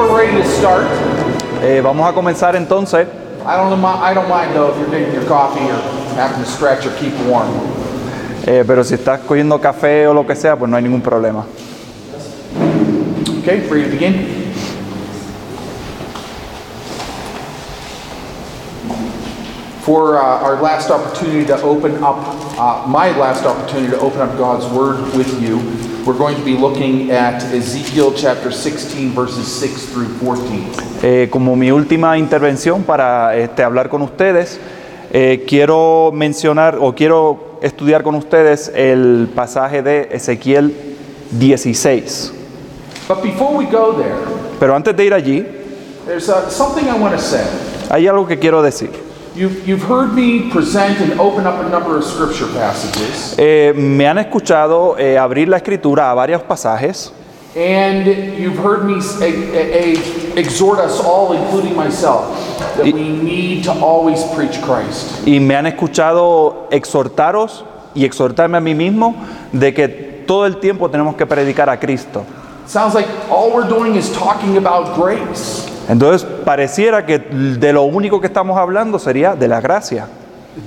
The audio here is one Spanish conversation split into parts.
we're ready to start. Eh, vamos a comenzar entonces. I don't, mi- I don't mind though if you're getting your coffee or having to stretch or keep warm. Eh, pero si estás cogiendo café o lo que sea, pues no hay ningún problema. Okay, ready to begin? For uh, our last opportunity to open up, uh, my last opportunity to open up God's Word with you, we're going to be looking at Ezekiel chapter 16, verses 6 through 14. Eh, como mi última intervención para este, hablar con ustedes, eh, quiero mencionar o quiero estudiar con ustedes el pasaje de Ezequiel 16. But before we go there, Pero antes de ir allí, there's uh, something I want to say. hay algo que quiero decir. You've, you've heard me present and open up a number of scripture passages, me han escuchado eh, abrir la escritura a varios pasajes and you've heard me a- a- a- exhort us all, including myself, that Y- we need to always preach Christ. y me han escuchado exhortaros y exhortarme a mí mismo de que todo el tiempo tenemos que predicar a Cristo. Sounds like all we're doing is talking about grace. Entonces pareciera que de lo único que estamos hablando sería de la gracia.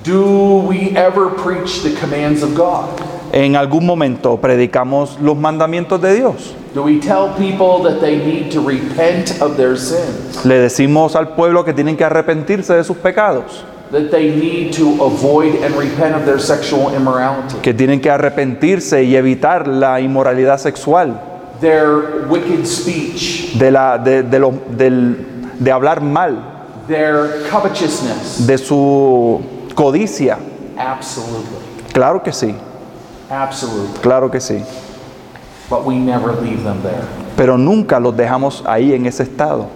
Do we ever preach the commands of God? En algún momento predicamos los mandamientos de Dios. Do we tell people that they need to repent of their sins? Le decimos al pueblo que tienen que arrepentirse de sus pecados, That they need to avoid and repent of their sexual immorality? que tienen que arrepentirse y evitar la inmoralidad sexual, Their wicked speech? de, la, de, de lo- del- de hablar mal, Their covetousness? de su codicia. Absolutely. Claro que sí, Absolutely. claro que sí. But we never leave them there. Pero nunca los dejamos ahí en ese estado.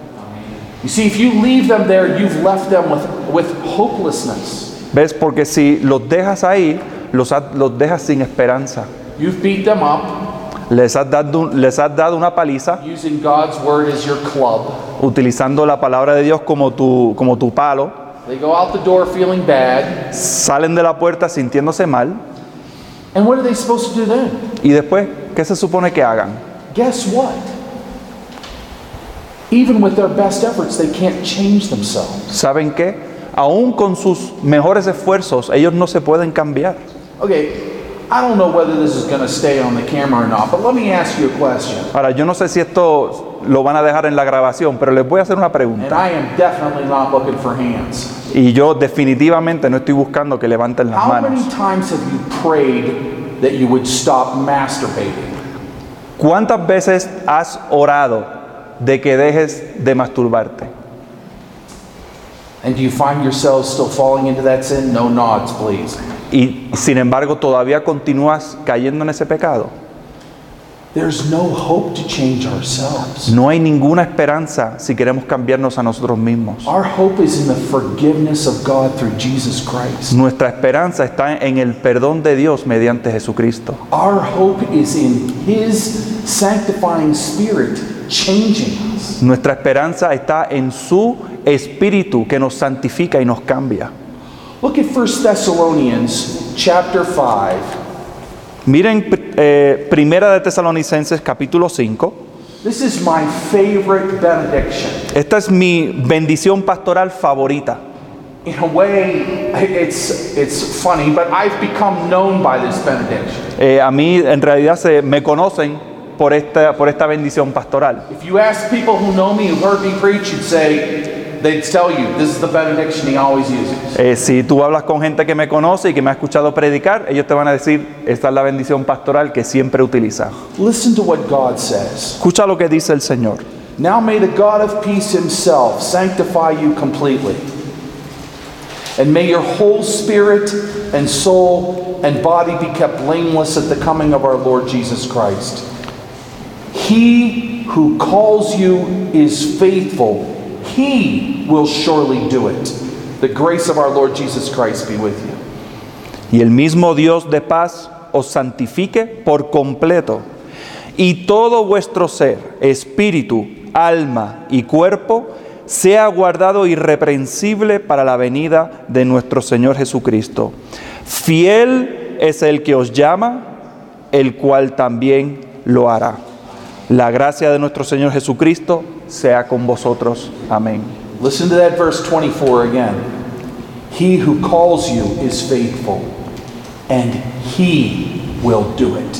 You see, if you leave them there, you've left them with, with hopelessness. ¿Ves? Porque si los dejas ahí, los, los dejas sin esperanza. You've beat them up Les has, dado, les has dado una paliza using God's word as your club. utilizando la palabra de Dios como tu, como tu palo. They go out the door feeling bad. Salen de la puerta sintiéndose mal. And what are they supposed to do then? Y después, ¿qué se supone que hagan? Guess what? Even with their best efforts, they can't change themselves. ¿Saben qué? Aún con sus mejores esfuerzos, ellos no se pueden cambiar. Okay, I don't know whether this is going to stay on the camera or not, but let me ask you a question. Ahora, yo no sé si esto lo van a dejar en la grabación, pero les voy a hacer una And pregunta. I am definitely not looking for hands. Y yo definitivamente no estoy buscando que levanten las How many manos. times have you prayed that you would stop masturbating? ¿Cuántas veces has orado de que dejes de masturbarte? And do you find yourselves still falling into that sin? No nods, please. Y sin embargo todavía continúas cayendo en ese pecado. There's no hope to change ourselves. No hay ninguna esperanza si queremos cambiarnos a nosotros mismos. Our hope is in the forgiveness of God through Jesus Christ. Nuestra esperanza está en el perdón de Dios mediante Jesucristo. Our hope is in His sanctifying Spirit changing us. Nuestra esperanza está en su espíritu que nos santifica y nos cambia. Look at 1 Thessalonians chapter 5. Miren eh, Primera de Tesalonicenses capítulo 5. This is my favorite benediction. Esta es mi bendición pastoral favorita. In a way, it's, it's funny, but I've become known by this benediction. Eh, a mí en realidad se me conocen por esta, por esta bendición pastoral. If you ask people who know me, who heard me preach, you'd say, they'd tell you, this is the benediction he always uses. Eh, si tú hablas con gente que me conoce y que me ha escuchado predicar, ellos te van a decir, esta es la bendición pastoral que siempre utiliza. Listen to what God says. Escucha lo que dice el Señor. Now may the God of peace himself sanctify you completely. And may your whole spirit and soul and body be kept blameless at the coming of our Lord Jesus Christ. He who calls you is faithful. He will surely do it. The grace of our Lord Jesus Christ be with you. Y el mismo Dios de paz os santifique por completo. Y todo vuestro ser, espíritu, alma y cuerpo, sea guardado irreprensible para la venida de nuestro Señor Jesucristo. Fiel es el que os llama, el cual también lo hará. La gracia de nuestro Señor Jesucristo sea con vosotros. Amén. Listen to that verse 24 again. He who calls you is faithful, and he will do it.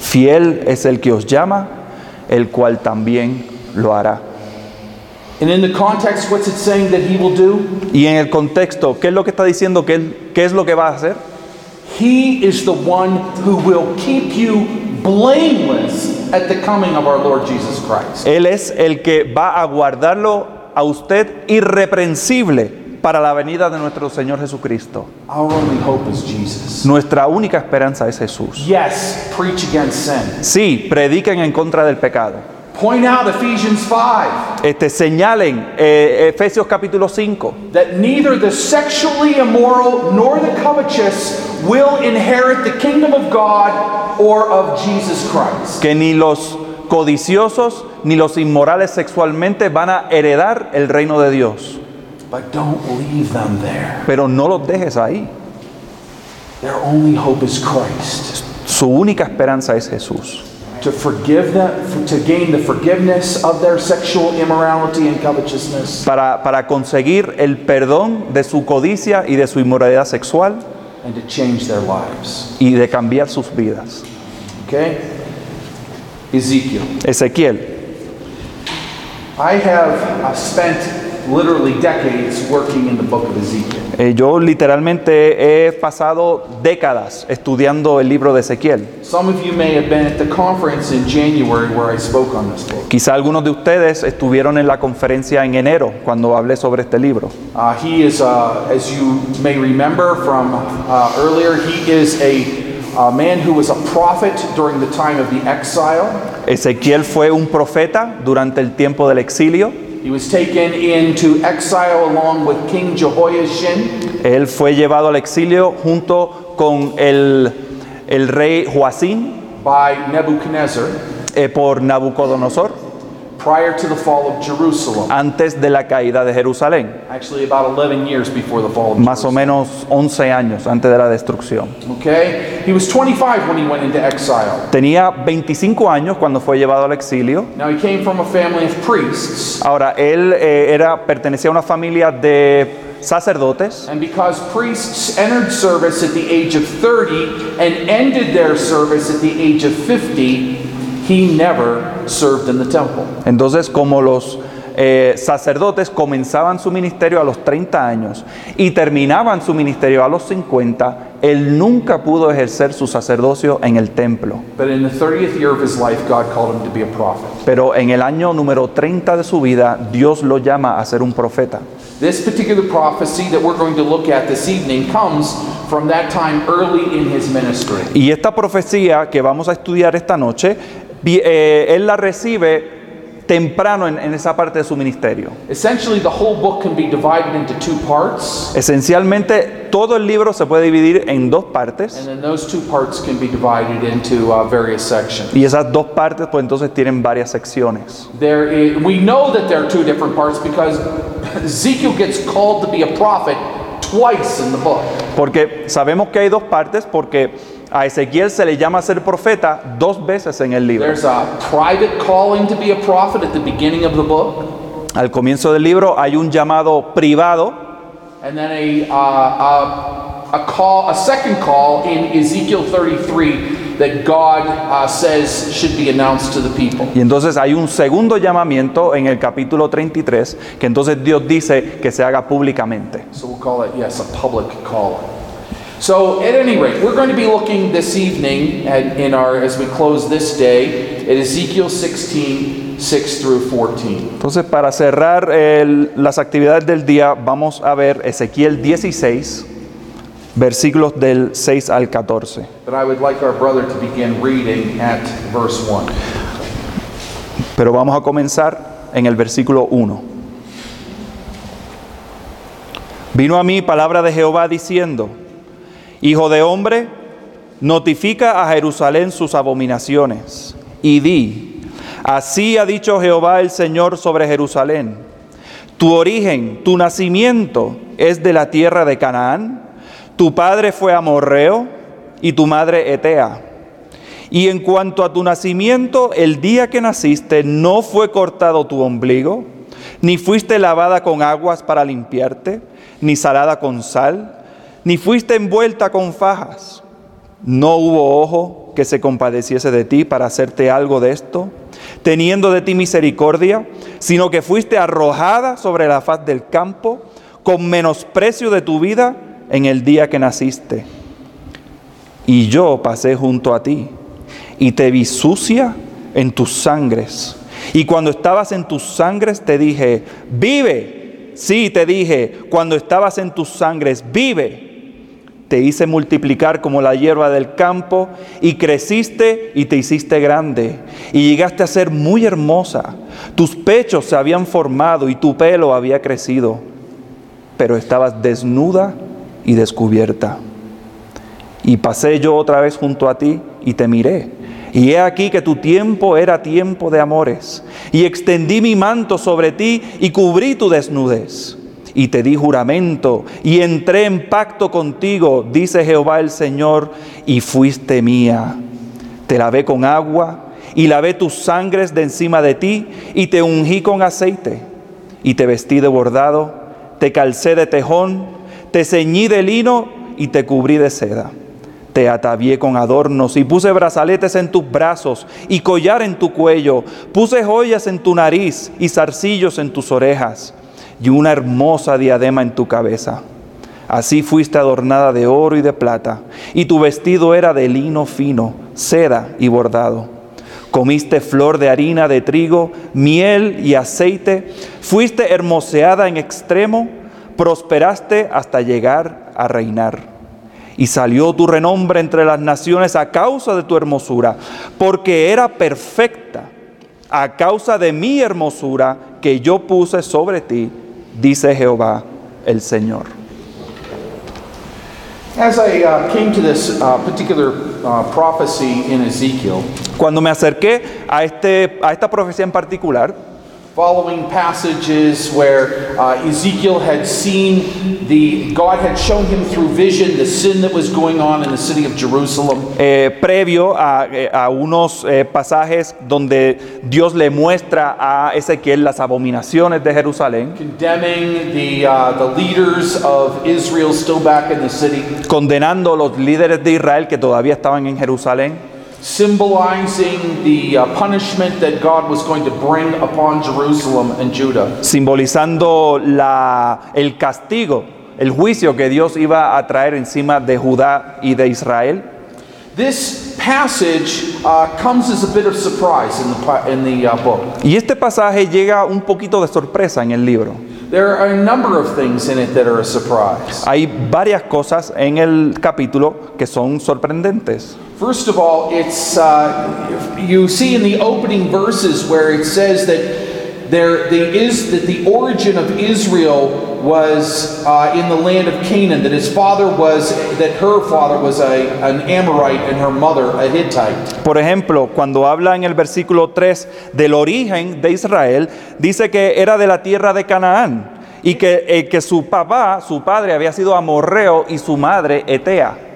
Fiel es el que os llama, el cual también lo hará. And in the context, what's it saying that he will do? Y en el contexto, ¿qué es lo que está diciendo? ¿Qué, él- qué es lo que va a hacer? He is the one who will keep you blameless at the coming of our Lord Jesus Christ. Él es el que va a guardarlo a usted irreprensible para la venida de nuestro Señor Jesucristo. Our only hope is Jesus. Nuestra única esperanza es Jesús. Yes, preach against sin. Sí, prediquen en contra del pecado. Point out Ephesians 5 Este, señalen eh, Efesios capítulo 5 that neither the sexually immoral nor the covetous will inherit the kingdom of God or of Jesus Christ. que ni los codiciosos ni los inmorales sexualmente van a heredar el reino de Dios. But don't leave them there. Pero no los dejes ahí. Their only hope is Christ. Su única esperanza es Jesús. To forgive them, to gain the forgiveness of their sexual immorality and covetousness, Para, para conseguir el perdón de su codicia y de su inmoralidad sexual and to change their lives. y de cambiar sus vidas. Okay? Ezekiel. Ezequiel, I have spent literally decades working in the book of Ezekiel. eh, yo literalmente he pasado décadas estudiando el libro de Ezequiel. Some of you may have been at the conference in January where I spoke on this book. Quizá algunos de ustedes estuvieron en la conferencia en enero cuando hablé sobre este libro. He is, as you may remember from earlier, he is a, a man who was a prophet during the time of the exile. Ezequiel fue un profeta durante el tiempo del exilio. He was taken into exile along with King Jehoiachin. Él fue llevado al exilio junto con el, el rey Joacín by Nebuchadnezzar eh, por Nabucodonosor prior to the fall of Jerusalem. antes de la caída de Jerusalén, Actually, about 11 years before the fall of más o Jerusalem. menos 11 años antes de la destrucción. Okay? He was 25 when he went into exile. Tenía 25 años cuando fue llevado al exilio. Now, he came from a family of priests. Ahora, él eh, era, pertenecía a una familia de sacerdotes And because priests entered service at the age of 30 and ended their service at the age of 50, he never served in the temple. Entonces, como los eh, sacerdotes comenzaban su ministerio a los 30 años y terminaban su ministerio a los 50, él nunca pudo ejercer su sacerdocio en el templo. But in the 30th year of his life, God called him to be a prophet. Pero en el año número 30 de su vida, Dios lo llama a ser un profeta. This particular prophecy that we're going to look at this evening comes from that time early in his ministry. Y esta profecía que vamos a estudiar esta noche, eh, él la recibe temprano en, en esa parte de su ministerio. Essentially, the whole book can be divided into two parts, Esencialmente, todo el libro se puede dividir en dos partes. and then those two parts can be divided into uh, various sections. Y esas dos partes, pues entonces tienen varias secciones. There is, we know that there are two different parts because Ezekiel gets called to be a prophet twice in the book. Porque sabemos que hay dos partes, porque a Ezequiel se le llama a ser profeta dos veces en el libro. There's a private calling to be a prophet at the beginning of the book, Al comienzo del libro hay un llamado privado and then a, uh, a, a call, a second call in Ezekiel 33 that God uh, says should be announced to the people. y entonces hay un segundo llamamiento en el capítulo 33 que entonces Dios dice que se haga públicamente. So we'll call it, yes, a public calling. So at any rate, we're going to be looking this evening at, in our, as we close this day, at Ezekiel 16, 6 through 14. Entonces para cerrar el- las actividades del día vamos a ver Ezequiel 16, versículos del 6 al 14. But I would like our brother to begin reading at verse 1. Pero vamos a comenzar en el versículo 1. Vino a mí palabra de Jehová diciendo, Hijo de hombre, notifica a Jerusalén sus abominaciones y di, así ha dicho Jehová el Señor sobre Jerusalén, tu origen, tu nacimiento es de la tierra de Canaán, tu padre fue amorreo y tu madre Etea. Y en cuanto a tu nacimiento, el día que naciste no fue cortado tu ombligo, ni fuiste lavada con aguas para limpiarte, ni salada con sal, ni fuiste envuelta con fajas. No hubo ojo que se compadeciese de ti para hacerte algo de esto, teniendo de ti misericordia, sino que fuiste arrojada sobre la faz del campo con menosprecio de tu vida en el día que naciste. Y yo pasé junto a ti y te vi sucia en tus sangres. Y cuando estabas en tus sangres te dije, vive. Sí, te dije, cuando estabas en tus sangres, vive. Te hice multiplicar como la hierba del campo y creciste y te hiciste grande y llegaste a ser muy hermosa. Tus pechos se habían formado y tu pelo había crecido, pero estabas desnuda y descubierta. Y pasé yo otra vez junto a ti y te miré. Y he aquí que tu tiempo era tiempo de amores. Y extendí mi manto sobre ti y cubrí tu desnudez. Y te di juramento y entré en pacto contigo, dice Jehová el Señor, y fuiste mía. Te lavé con agua y lavé tus sangres de encima de ti y te ungí con aceite. Y te vestí de bordado, te calcé de tejón, te ceñí de lino y te cubrí de seda te atavié con adornos y puse brazaletes en tus brazos y collar en tu cuello. Puse joyas en tu nariz y zarcillos en tus orejas y una hermosa diadema en tu cabeza. Así fuiste adornada de oro y de plata, y tu vestido era de lino fino, seda y bordado. Comiste flor de harina de trigo, miel y aceite, fuiste hermoseada en extremo, prosperaste hasta llegar a reinar y salió tu renombre entre las naciones a causa de tu hermosura, porque era perfecta a causa de mi hermosura que yo puse sobre ti, dice Jehová el Señor. As I uh, came to this uh, particular uh, prophecy in Ezekiel, Cuando me acerqué a, este, a esta profecía en particular, following passages where uh, Ezekiel had seen the God had shown him through vision the sin that was going on in the city of Jerusalem. eh, previo a, eh, a unos eh, pasajes donde Dios le muestra a Ezequiel las abominaciones de Jerusalén, condemning the, uh, the leaders of Israel still back in the city, condenando a los líderes de Israel que todavía estaban en Jerusalén, symbolizing the uh, punishment that God was going to bring upon Jerusalem and Judah. simbolizando la, el castigo, el juicio que Dios iba a traer encima de Judá y de Israel. This passage uh, comes as a bit of surprise in the, in the uh, book. Y este pasaje llega un poquito de sorpresa en el libro. There are a number of things in it that are a surprise. Hay varias cosas en el capítulo que son sorprendentes. First of all, it's uh, you see in the opening verses where it says that there the is that the origin of Israel was uh, in the land of Canaan. That his father was that her father was a, an Amorite and her mother a Hittite. Por ejemplo, cuando habla en el versículo 3 del origen de Israel, dice que era de la tierra de Canaán y que, eh, que su papá, su padre, había sido amorreo y su madre etea.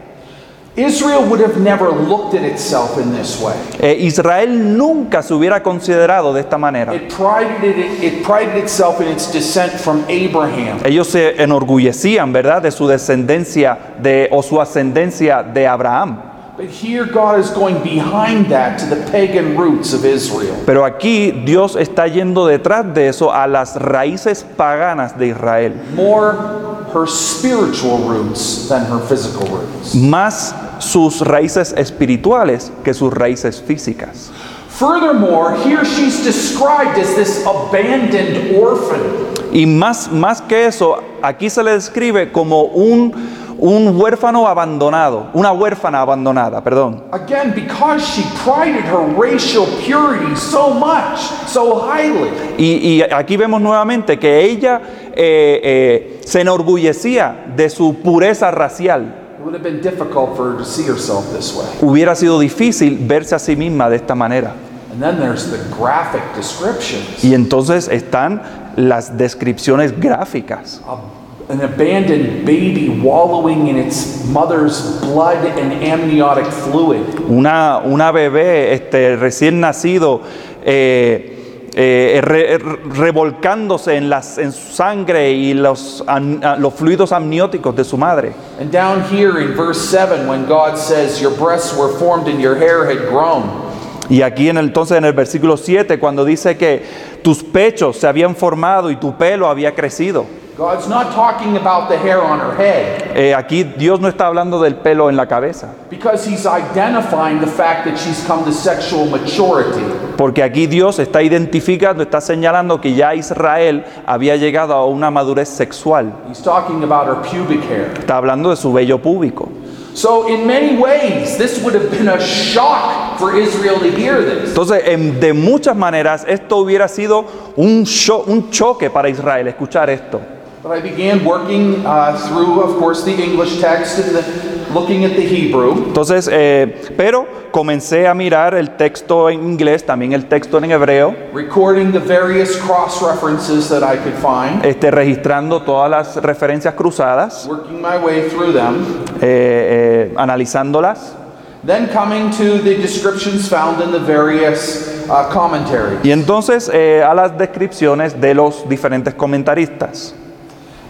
Israel nunca se hubiera considerado de esta manera. It prided it, it prided itself in its descent from Abraham. Ellos se enorgullecían, ¿verdad?, de su descendencia de, o su ascendencia de Abraham. But here God is going behind that to the pagan roots of Israel. Pero aquí Dios está yendo detrás de eso a las raíces paganas de Israel, more her spiritual roots than her physical roots. más sus raíces espirituales que sus raíces físicas. Furthermore, here she's described as this abandoned orphan. Y más, más que eso, aquí se le describe como un, un huérfano abandonado, una huérfana abandonada, perdón. Again, because she prided her racial purity so much, so highly. Y, y aquí vemos nuevamente que ella eh, eh, se enorgullecía de su pureza racial. It would have been difficult for her to see herself this way. Hubiera sido difícil verse a sí misma de esta manera. And then there's the graphic descriptions. Y entonces están las descripciones gráficas. An abandoned baby wallowing in its mother's blood and amniotic fluid. Una, una bebé este, recién nacido eh, eh, re- re- revolcándose en, las, en su sangre y los, am- ah, los fluidos amnióticos de su madre. And down here in verse 7, when God says, Your breasts were formed and your hair had grown. Y aquí en el- entonces en el versículo 7, cuando dice que tus pechos se habían formado y tu pelo había crecido. God's not talking about the hair on her head Eh, aquí Dios no está hablando del pelo en la cabeza, because He's identifying the fact that she's come to sexual maturity. porque aquí Dios está identificando, está señalando que ya Israel había llegado a una madurez sexual. He's talking about her pubic hair. Está hablando de su vello púbico. So, in many ways, this would have been a shock for Israel to hear this. Entonces, en- de muchas maneras, esto hubiera sido un choque para Israel escuchar esto. But I began working uh, through, of course, the English text and the, looking at the Hebrew. Entonces, eh, pero comencé a mirar el texto en inglés, también el texto en hebreo, recording the various cross references that I could find, este, registrando todas las referencias cruzadas, working my way through them, eh, eh, analizándolas. then coming to the descriptions found in the various uh, commentaries. Y entonces eh, a las descripciones de los diferentes comentaristas.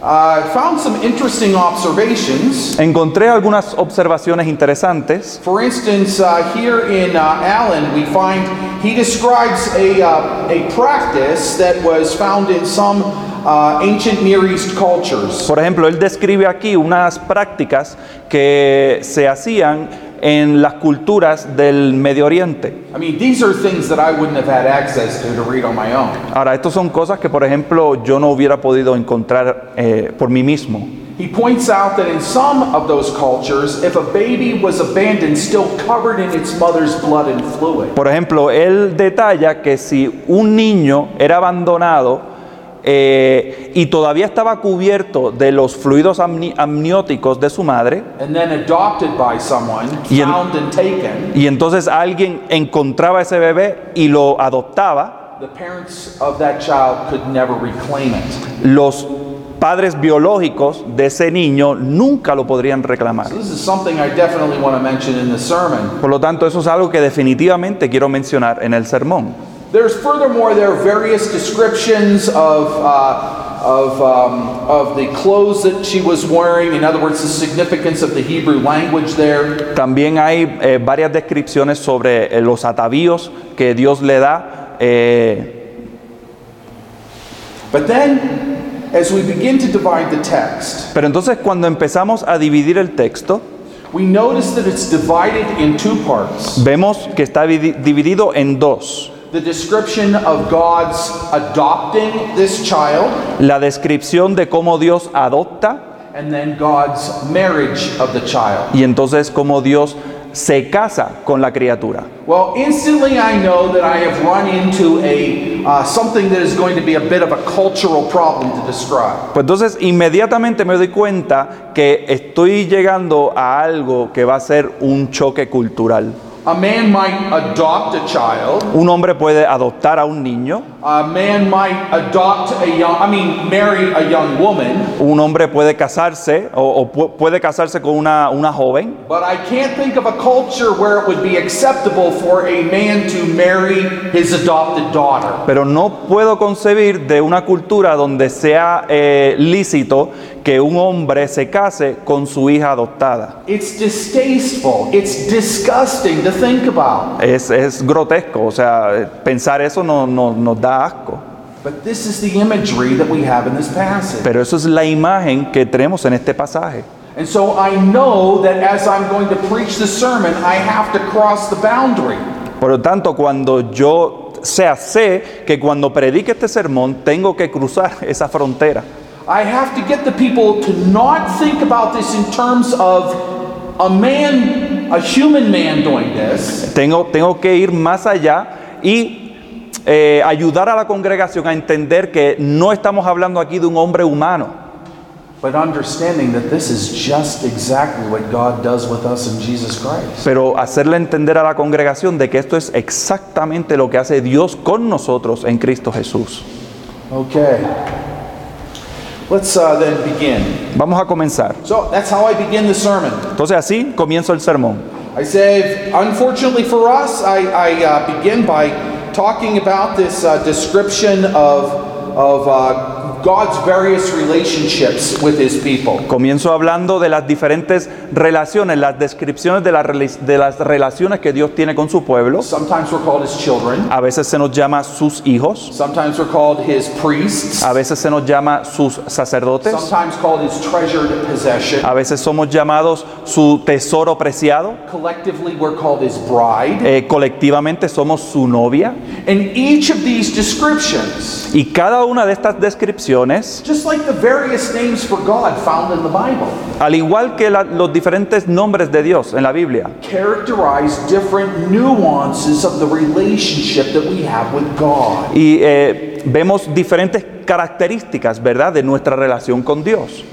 I found some interesting observations. Encontré algunas observaciones interesantes. For instance, uh, here in uh, Allen, we find he describes a, uh, a practice that was found in some uh, ancient Near East cultures. Por ejemplo, él describe aquí unas prácticas que se hacían en las culturas del Medio Oriente. I mean, these are things that I wouldn't have had access to to read on my own. Ahora, estas son cosas que, por ejemplo, yo no hubiera podido encontrar eh, por mí mismo. He points out that in some of those cultures, if a baby was abandoned still covered in its mother's blood and fluid, Por ejemplo, él detalla que si un niño era abandonado eh, y todavía estaba cubierto de los fluidos amni- amnióticos de su madre, and then adopted by someone, Y en- found and taken, y entonces alguien encontraba ese bebé y lo adoptaba, the parents of that child could never reclaim it. los padres biológicos de ese niño nunca lo podrían reclamar. So this is something I definitely want to mention in the sermon. Por lo tanto, eso es algo que definitivamente quiero mencionar en el sermón. There's furthermore there are various descriptions of uh, of um, of the clothes that she was wearing. In other words, the significance of the Hebrew language there. También hay eh, varias descripciones sobre eh, los atavíos que Dios le da. eh, But then, as we begin to divide the text, pero entonces cuando empezamos a dividir el texto, we notice that it's divided in two parts. vemos que está dividido en dos. The description of God's adopting this child, La descripción de cómo Dios adopta and then God's marriage of the child. y entonces cómo Dios se casa con la criatura. Well, instantly I know that I have run into a uh, something that is going to be a bit of a cultural problem to describe. Pues entonces inmediatamente me doy cuenta que estoy llegando a algo que va a ser un choque cultural. A man might adopt a child. Un hombre puede adoptar a un niño, A man might adopt a young, I mean, marry a young woman. un hombre puede casarse o, o pu- puede casarse con una, una joven, But I can't think of a culture where it would be acceptable for a man to marry his adopted daughter. pero no puedo concebir de una cultura donde sea eh, lícito que un hombre se case con su hija adoptada. It's distasteful. It's disgusting to think about. Es, es grotesco, o sea, pensar eso no, no- nos da asco. But this is the imagery that we have in this passage. Pero eso es la imagen que tenemos en este pasaje. And so I know that as I'm going to preach the sermon, I have to cross the boundary. Por lo tanto, cuando yo sea, sé que cuando predique este sermón tengo que cruzar esa frontera. I have to get the people to not think about this in terms of a man, a human man doing this, Tengo, tengo que ir más allá y eh, ayudar a la congregación a entender que no estamos hablando aquí de un hombre humano, but understanding that this is just exactly what God does with us in Jesus Christ. pero hacerle entender a la congregación de que esto es exactamente lo que hace Dios con nosotros en Cristo Jesús. Okay. Let's uh, then begin. Vamos a comenzar. So that's how I begin the sermon. Entonces así comienzo el sermón. I say, unfortunately for us, I, I uh, begin by talking about this uh, description of, of uh, God's various relationships with His people. Comienzo hablando de las diferentes relaciones, las descripciones de, las rela- de las relaciones que Dios tiene con su pueblo. Sometimes we're called His children. A veces se nos llama sus hijos, Sometimes we're called His priests. a veces se nos llama sus sacerdotes, Sometimes called His treasured possession. a veces somos llamados su tesoro preciado, Collectively, we're called His bride. eh, colectivamente somos su novia. And each of these descriptions, Y cada una de estas descripciones, just like the various names for God found in the Bible, al igual que la- los diferentes nombres de Dios en la Biblia, characterize different nuances of the relationship that we have with God. y eh, vemos diferentes características, ¿verdad?, de nuestra relación con Dios.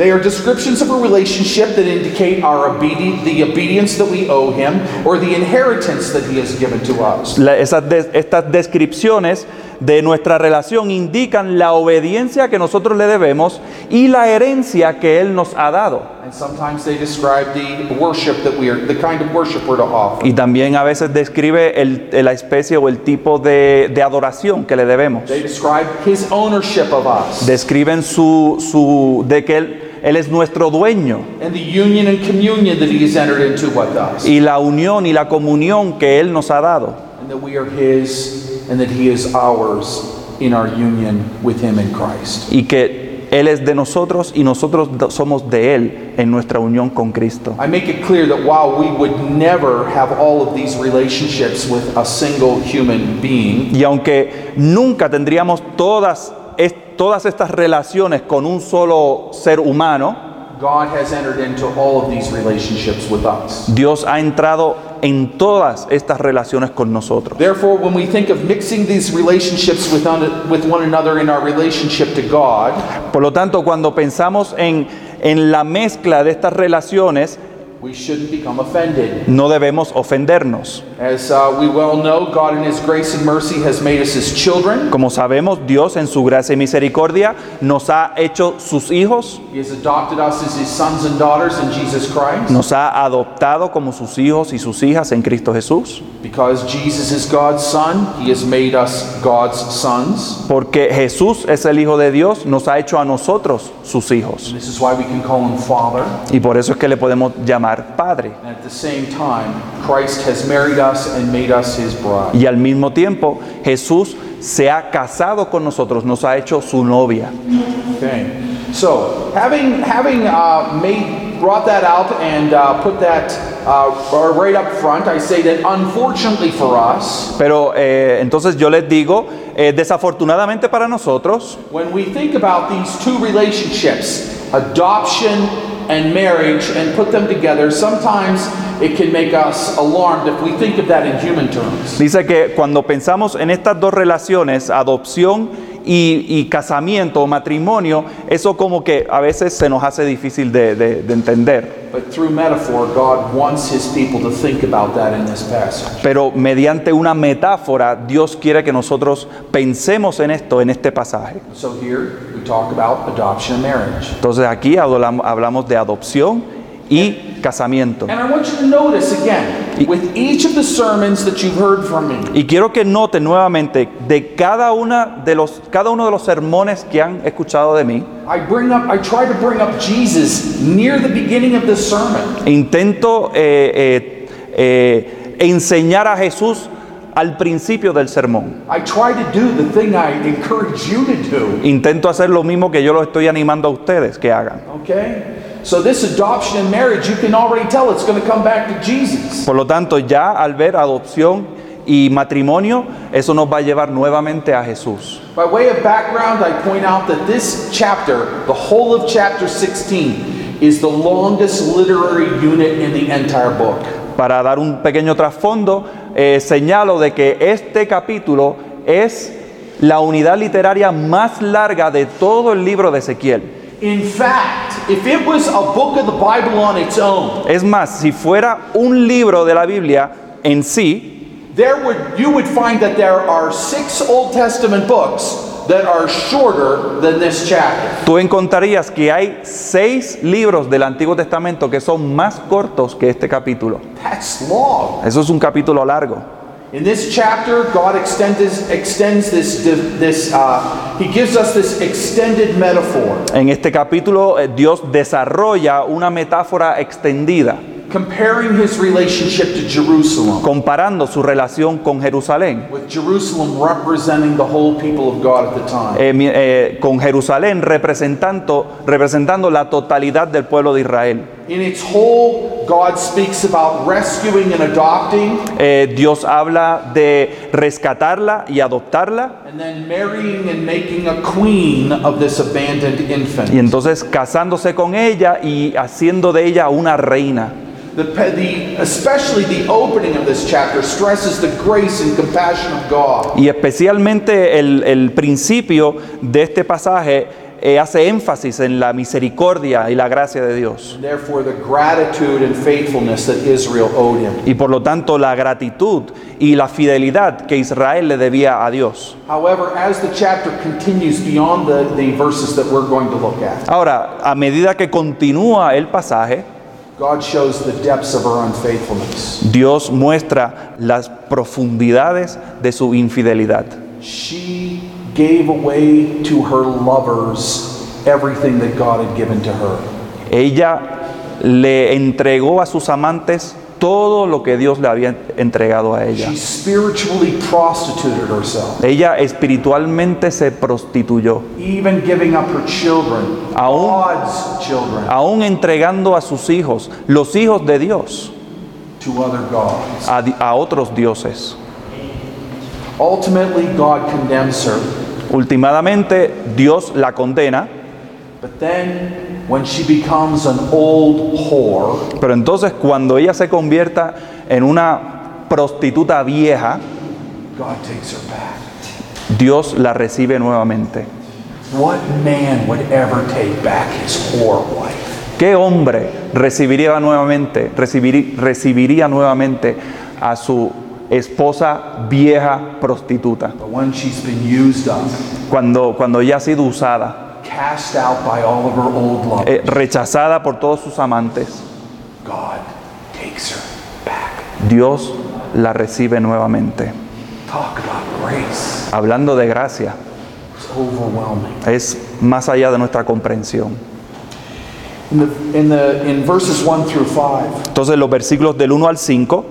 They are descriptions of a relationship that indicate our obedi- the obedience that we owe Him or the inheritance that He has given to us. La- esas estas descripciones de nuestra relación indican la obediencia que nosotros le debemos y la herencia que Él nos ha dado. And sometimes they describe the worship that we are, the kind of worship we're to offer. Y también a veces describe el- la especie o el tipo de, de adoración que le debemos. They describe His ownership of us Describen su, su de que él, él es nuestro dueño and the union and communion that He has entered into with us. y la unión y la comunión que Él nos ha dado. And that we are His and that He is ours in our union with Him in Christ. Y que Él es de nosotros y nosotros somos de Él en nuestra unión con Cristo. I make it clear that while we would never have all of these relationships with a single human being, Y aunque nunca tendríamos todas, es- todas estas relaciones con un solo ser humano, God has entered into all of these relationships with us. Dios ha entrado en todas estas relaciones con nosotros. Therefore, when we think of mixing these relationships with, un- with one another in our relationship to God, Por lo tanto, cuando pensamos en, en la mezcla de estas relaciones, we shouldn't become offended. no debemos ofendernos. As uh, we well know, God in His grace and mercy has made us His children. Como sabemos, Dios en su gracia y misericordia nos ha hecho sus hijos, He has adopted us as His sons and daughters in Jesus Christ. nos ha adoptado como sus hijos y sus hijas en Cristo Jesús. Because Jesus is God's Son, He has made us God's sons. Porque Jesús es el Hijo de Dios, nos ha hecho a nosotros sus hijos. This is why we can call Him Father. Y por eso es que le podemos llamar Padre. Y al mismo tiempo, Jesús se ha casado con nosotros, nos ha hecho su novia. Okay. So, having having uh, made brought that out and uh, put that uh, right up front, I say that unfortunately for us, Pero eh, entonces yo les digo, eh, desafortunadamente para nosotros, when we think about these two relationships, adoption and marriage, and put them together, sometimes it can make us alarmed if we think of that in human terms. dice que cuando pensamos en estas dos relaciones, adopción y, y casamiento o matrimonio, eso como que a veces se nos hace difícil de, de- de entender. But through metaphor, God wants His people to think about that in this passage. Pero mediante una metáfora, Dios quiere que nosotros pensemos en esto, en este pasaje. So here we talk about adoption and marriage. Entonces aquí hablamos, hablamos de adopción y casamiento. Y quiero que noten nuevamente de cada, una de los, cada uno de los sermones que han escuchado de mí, intento eh, eh, eh, enseñar a Jesús al principio del sermón. Intento hacer lo mismo que yo los estoy animando a ustedes que hagan. Okay? So this adoption and marriage, you can already tell it's going to come back to Jesus. Por lo tanto, ya al ver adopción y matrimonio, eso nos va a llevar nuevamente a Jesús. By way of background, I point out that this chapter, the whole of chapter 16, is the longest literary unit in the entire book. Para dar un pequeño trasfondo, eh, señalo de que este capítulo es la unidad literaria más larga de todo el libro de Ezequiel. In fact, if it was a book of the Bible on its own, Es más, si fuera un libro de la Biblia en sí, there would you would find that there are six Old Testament books that are shorter than this chapter. tú encontrarías que hay seis libros del Antiguo Testamento que son más cortos que este capítulo. That's long. Eso es un capítulo largo. In this chapter, God extends, extends this, this uh, He gives us this extended metaphor, En este capítulo eh, Dios desarrolla una metáfora extendida comparing His relationship to Jerusalem, comparando su relación con Jerusalén. with Jerusalem representing the whole people of God at the time. Eh, eh, con Jerusalén representando, representando la totalidad del pueblo de Israel. In its whole, God speaks about rescuing and adopting, Eh, Dios habla de rescatarla y adoptarla and then marrying and making a queen of this abandoned infant. y entonces casándose con ella y haciendo de ella una reina. The, the, especially the opening of this chapter stresses the grace and compassion of God. Y especialmente el, el principio de este pasaje eh, hace énfasis en la misericordia y la gracia de Dios. And therefore, the gratitude and faithfulness that Israel owed him. Y por lo tanto la gratitud y la fidelidad que Israel le debía a Dios. However, as the chapter continues beyond the, the verses that we're going to look at, Ahora, a medida que continúa el pasaje, God shows the depths of our unfaithfulness. Dios muestra las profundidades de su infidelidad. She gave away to her lovers everything that God had given to her. Ella le entregó a sus amantes todo lo que Dios le había entregado a ella. She spiritually prostituted herself, Ella espiritualmente se prostituyó, even giving up her children, Aún- God's children, aún entregando a sus hijos, los hijos de Dios, to other gods. a, a otros dioses. Ultimately, God condemns her. Últimamente Dios la condena, pero entonces cuando ella se convierta en una prostituta vieja. Dios la recibe nuevamente. ¿Qué hombre recibiría nuevamente, recibiri- recibiría nuevamente a su esposa vieja prostituta cuando, cuando ya ha sido usada, cast out by all of her old lovers, eh, rechazada por todos sus amantes? God takes her back. Dios la recibe nuevamente. Talk about grace. Hablando de gracia, It's overwhelming. es más allá de nuestra comprensión. In, the, in, the, in verses 1 through 5, Entonces los versículos del 1 al 5,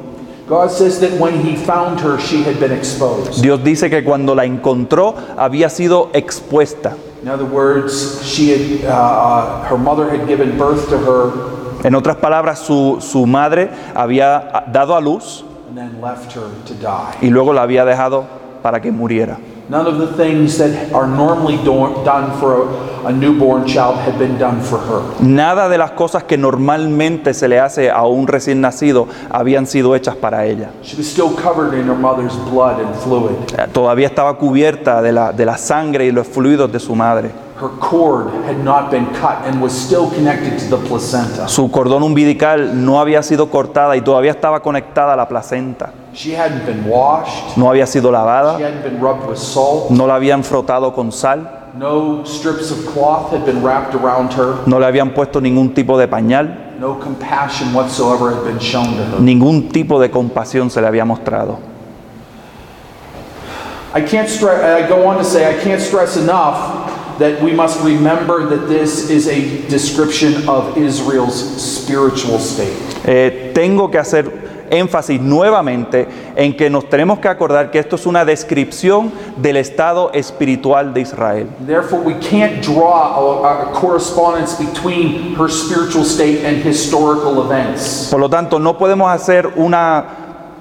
God says that when he found her, she had been exposed. Dios dice que cuando la encontró había sido expuesta. In other words, she had, her mother had given birth to her En otras palabras, su, su madre había dado a luz and then left her to die. y luego la había dejado para que muriera. None of the things that are normally do- done for a, a newborn child had been done for her. Nada de las cosas que normalmente se le hace a un recién nacido habían sido hechas para ella. She was still covered in her mother's blood and fluid. Eh, Todavía estaba cubierta de la, de la sangre y los fluidos de su madre. Her cord had not been cut and was still connected to the placenta. Su cordón umbilical no había sido cortada y todavía estaba conectada a la placenta. She hadn't been washed. No había sido She lavada, hadn't been rubbed with salt. no la habían frotado con sal, No strips of cloth had been wrapped around her. no le habían puesto ningún tipo de pañal, No compassion whatsoever had been shown to her. ningún tipo de compasión se le había mostrado. I can't stress, I go on to say, I can't stress enough that we must remember that this is a description of Israel's spiritual state. Eh, tengo que hacer énfasis nuevamente en que nos tenemos que acordar que esto es una descripción del estado espiritual de Israel. Therefore, we can't draw a, a correspondence between her spiritual state and historical events. Por lo tanto, no podemos hacer una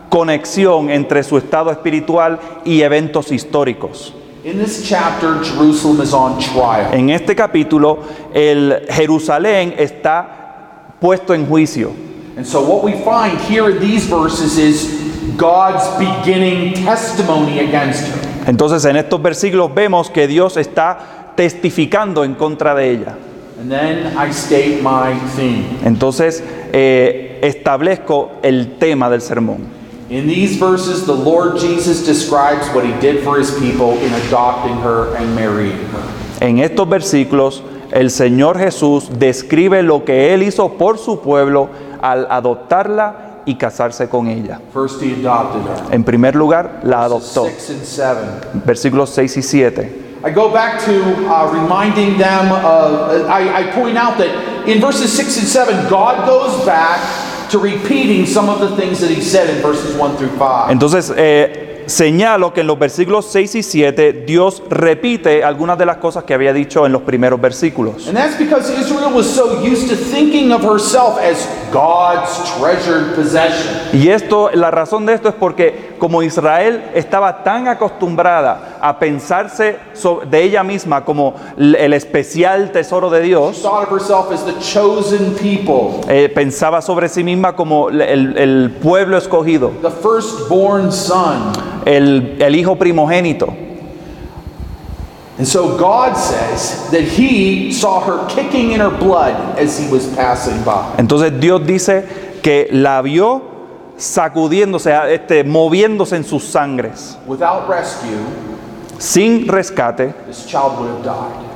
conexión entre su estado espiritual y eventos históricos. In this chapter, Jerusalem is on trial. En este capítulo, el Jerusalén está puesto en juicio. And so, what we find here in these verses is God's beginning testimony against her. Entonces, en estos versículos vemos que Dios está testificando en contra de ella. And then I state my theme. Entonces, eh, establezco el tema del sermón. In these verses, the Lord Jesus describes what he did for his people in adopting her and marrying her. En estos versículos, el Señor Jesús describe lo que Él hizo por su pueblo al adoptarla y casarse con ella. First, he adopted her. En primer lugar, la adoptó. 6 and 7. Versículos 6 y 7. I go back to uh, reminding them of, I, I point out that in verses 6 and 7, God goes back to repeating some of the things that he said in verses 1 through 5. Entonces, eh, señalo que en los versículos 6 y 7, Dios repite algunas de las cosas que había dicho en los primeros versículos. And that's because Israel was so used to thinking of herself as God's treasured possession. Y esto, la razón de esto es porque como Israel estaba tan acostumbrada a pensarse de ella misma como el especial tesoro de She Dios, thought of herself as the chosen people, eh, pensaba sobre sí misma como el, el pueblo escogido, the firstborn son. el, el hijo primogénito. And so God says that he saw her kicking in her blood as he was passing by. Entonces Dios dice que la vio sacudiéndose, este, moviéndose en sus sangres, Without rescue, sin rescate. this child would have died.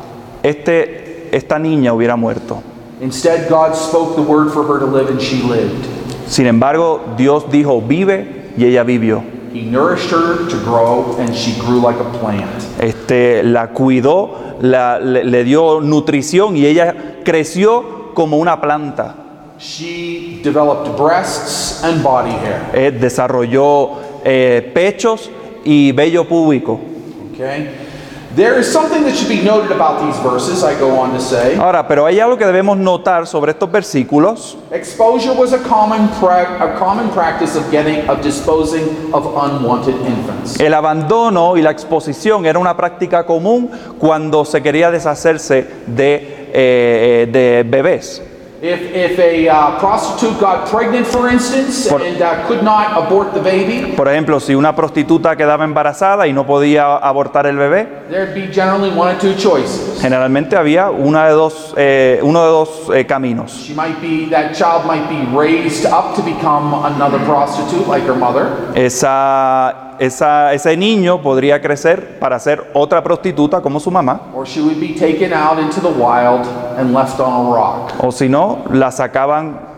este, esta niña hubiera muerto. Instead, God spoke the word for her to live, and she lived. Sin embargo, Dios dijo, vive y ella vivió. He nourished her to grow, and she grew like a plant. Este, la cuidó, la- le, le dio nutrición y ella creció como una planta. She developed breasts and body hair. Eh, desarrolló eh, pechos y vello púbico. Okay? Ahora, pero hay algo que debemos notar sobre estos versículos. Exposure was a common, pra- a common practice of getting, of disposing of unwanted infants. El abandono y la exposición era una práctica común cuando se quería deshacerse de, eh, de bebés. If, if a uh, prostitute got pregnant, for instance, Por- and uh, could not abort the baby, Por ejemplo, si una prostituta quedaba embarazada y no podía abortar el bebé, there'd be generally one or two choices. generalmente había una de dos, eh, uno de dos eh, caminos. She might be, that child might be raised up to become another prostitute like her mother, Esa, esa- ese niño podría crecer para ser otra prostituta como su mamá, or she would be taken out into the wild and left on a rock. o si no, la sacaban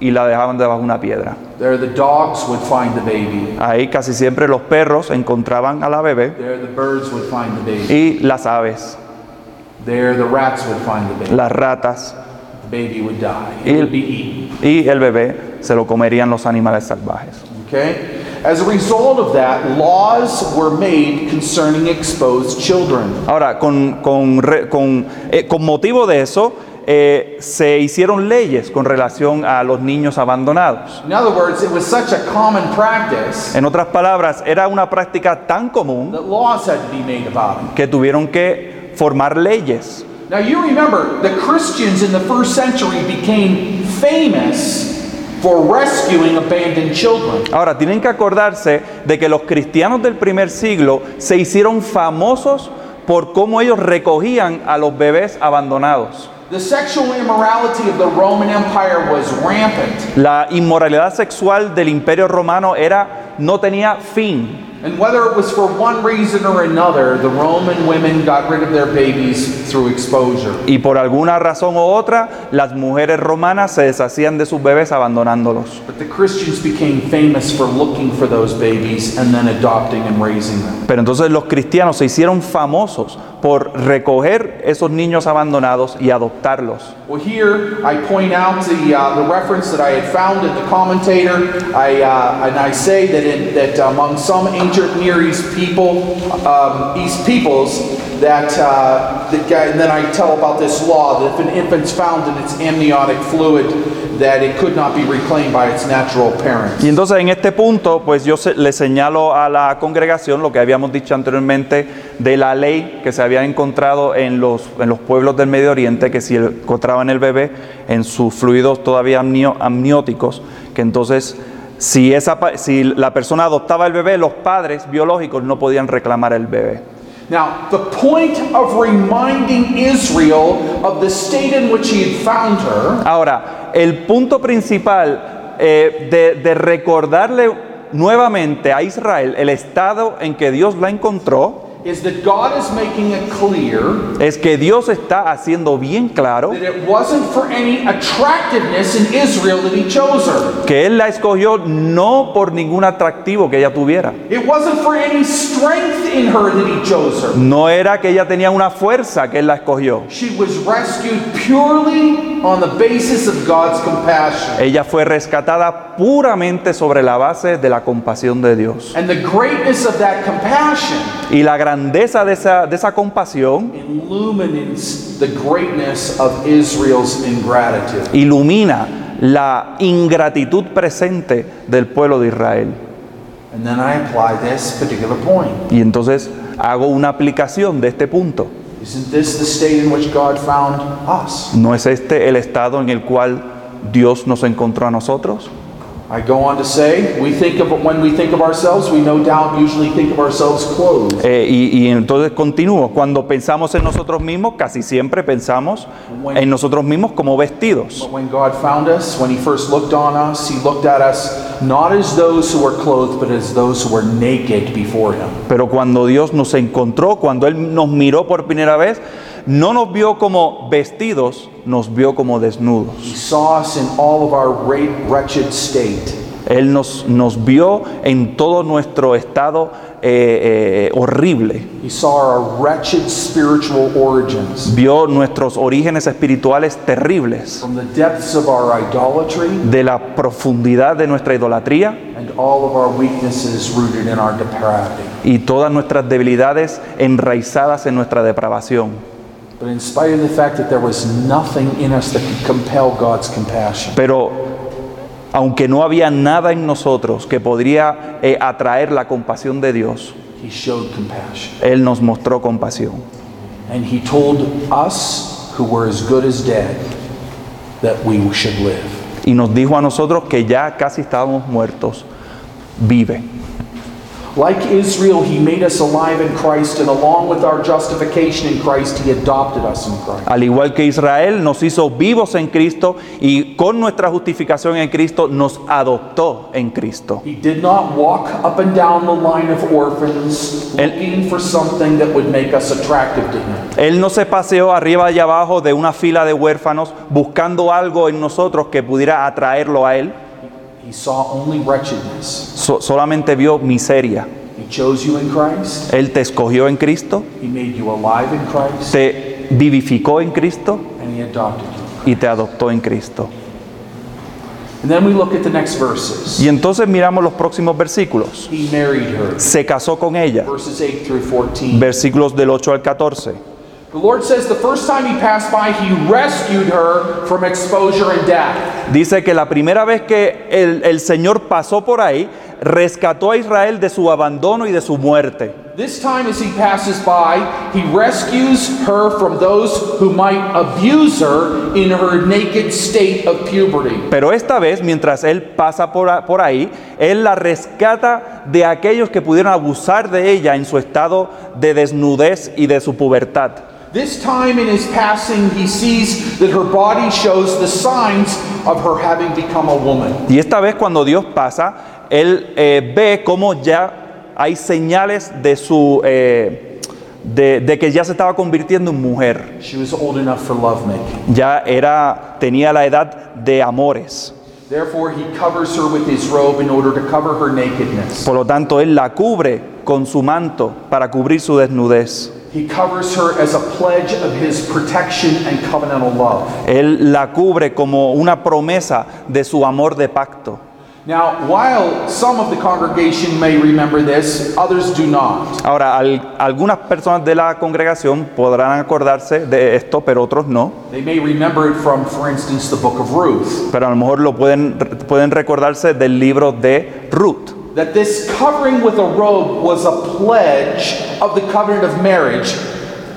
y la dejaban debajo de una piedra. There the dogs would find the baby. Ahí casi siempre los perros encontraban a la bebé There the birds would find the baby. y las aves, There the rats would find the baby. las ratas The baby would die. Y- It would be eaten. y el bebé se lo comerían los animales salvajes. Okay? As a result of that, laws were made concerning exposed children. Ahora, con, con con, eh, con motivo de eso, eh, se hicieron leyes con relación a los niños abandonados. In other words, it was such a common practice En otras palabras, era una práctica tan común that laws had to be made about it. que tuvieron que formar leyes. Now, you remember, the Christians in the first century became famous for rescuing abandoned children. Ahora, tienen que acordarse de que los cristianos del primer siglo se hicieron famosos por cómo ellos recogían a los bebés abandonados. The sexual immorality of the Roman Empire was rampant. La inmoralidad sexual del imperio romano era, no tenía fin. And whether it was for one reason or another, the Roman women got rid of their babies through exposure. Y por alguna razón u otra, las mujeres romanas se deshacían de sus bebés abandonándolos. But the Christians became famous for looking for those babies and then adopting and raising them. Pero entonces los cristianos se hicieron famosos por recoger esos niños abandonados y adoptarlos. Well, here I point out the, uh, the reference that I had found in the commentator. I, uh, and I say that, in, that among some ancient Near East people, um, East peoples, that, uh, that and then I tell about this law that if an infant's found in its amniotic fluid, that it could not be reclaimed by its natural parents. Y entonces en este punto, pues yo se- le señalo a la congregación lo que habíamos dicho anteriormente de la ley que se había encontrado en los, en los pueblos del Medio Oriente, que si encontraban el bebé en sus fluidos todavía amnio- amnióticos, que entonces si, esa, si la persona adoptaba el bebé, los padres biológicos no podían reclamar el bebé. Now, the point of reminding Israel of the state in which he found her Ahora, el punto principal eh, de recordarle nuevamente a Israel el estado en que Dios la encontró, is that God is making it clear es que Dios está haciendo bien claro that it wasn't for any attractiveness in Israel that He chose her. que Él la escogió no por ningún atractivo que ella tuviera. It wasn't for any strength in her that He chose her. No era que ella tenía una fuerza que Él la escogió. On the basis of God's compassion. Ella fue rescatada puramente sobre la base de la compasión de Dios. And the greatness of that compassion Y la grandeza de esa, de esa compasión illuminates the greatness of Israel's ingratitude. ilumina la ingratitud presente del pueblo de Israel. And then I apply this particular point. Y entonces hago una aplicación de este punto. ¿No es este el estado en el cual Dios nos encontró a nosotros? I go on to say, we think of when we think of ourselves, we no doubt usually think of ourselves clothed. Eh, y, y entonces continúo, cuando pensamos en nosotros mismos, casi siempre pensamos en nosotros mismos como vestidos. But when God found us, when He first looked on us, He looked at us not as those who were clothed, but as those who were naked before Him. Pero cuando Dios nos encontró, cuando Él nos miró por primera vez, no nos vio como vestidos, nos vio como He desnudos. saw us in all of our wretched state. Él nos, nos vio en todo nuestro estado eh, eh, horrible. He saw our wretched spiritual origins. Vio nuestros orígenes espirituales terribles, From the depths of our idolatry de la profundidad de nuestra idolatría and all of our weaknesses rooted in our depravity. y todas nuestras debilidades enraizadas en nuestra depravación. Pero aunque no había nada en nosotros que podría eh, atraer la compasión de Dios, He showed compassion. Él nos mostró compasión. And He told us, who were as good as dead, that we should live. Y nos dijo a nosotros que ya casi estábamos muertos, vive. Like Israel, He made us alive in Christ, and along with our justification in Christ, He adopted us in Christ. Al igual que Israel nos hizo vivos en Cristo y con nuestra justificación en Cristo nos adoptó en Cristo. He did not walk up and down the line of orphans looking for something that would make us attractive to Him. Él no se paseó arriba y abajo de una fila de huérfanos buscando algo en nosotros que pudiera atraerlo a Él. He saw only wretchedness. So- solamente vio miseria. He chose you in Christ. Él te escogió en Cristo, He made you alive in Christ. te vivificó en Cristo And He adopted you. y te adoptó en Cristo. And then we look at the next verses. Y entonces miramos los próximos versículos. He married her. Se casó con ella. Verses 8 through 14. Versículos del 8 al 14. The Lord says the first time He passed by, He rescued her from exposure and death. Dice que la primera vez que el, el Señor pasó por ahí, rescató a Israel de su abandono y de su muerte. This time, as He passes by, He rescues her from those who might abuse her in her naked state of puberty. Pero esta vez, mientras Él pasa por, por ahí, Él la rescata de aquellos que pudieron abusar de ella en su estado de desnudez y de su pubertad. This time in his passing, he sees that her body shows the signs of her having become a woman. Y esta vez cuando Dios pasa, Él eh, ve cómo ya hay señales de su... eh, de, de que ya se estaba convirtiendo en mujer. She was old enough for lovemaking. Ya era, tenía la edad de amores. Therefore, he covers her with his robe in order to cover her nakedness. Por lo tanto, Él la cubre con su manto para cubrir su desnudez. He covers her as a pledge of his protection and covenantal love. Él la cubre como una promesa de su amor de pacto. Now, while some of the congregation may remember this, others do not. Ahora, al- algunas personas de la congregación podrán acordarse de esto, pero otros no. They may remember it from, for instance, the book of Ruth. Pero a lo mejor lo pueden, pueden recordarse del libro de Ruth. That this covering with a robe was a pledge of the covenant of marriage,